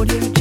Audio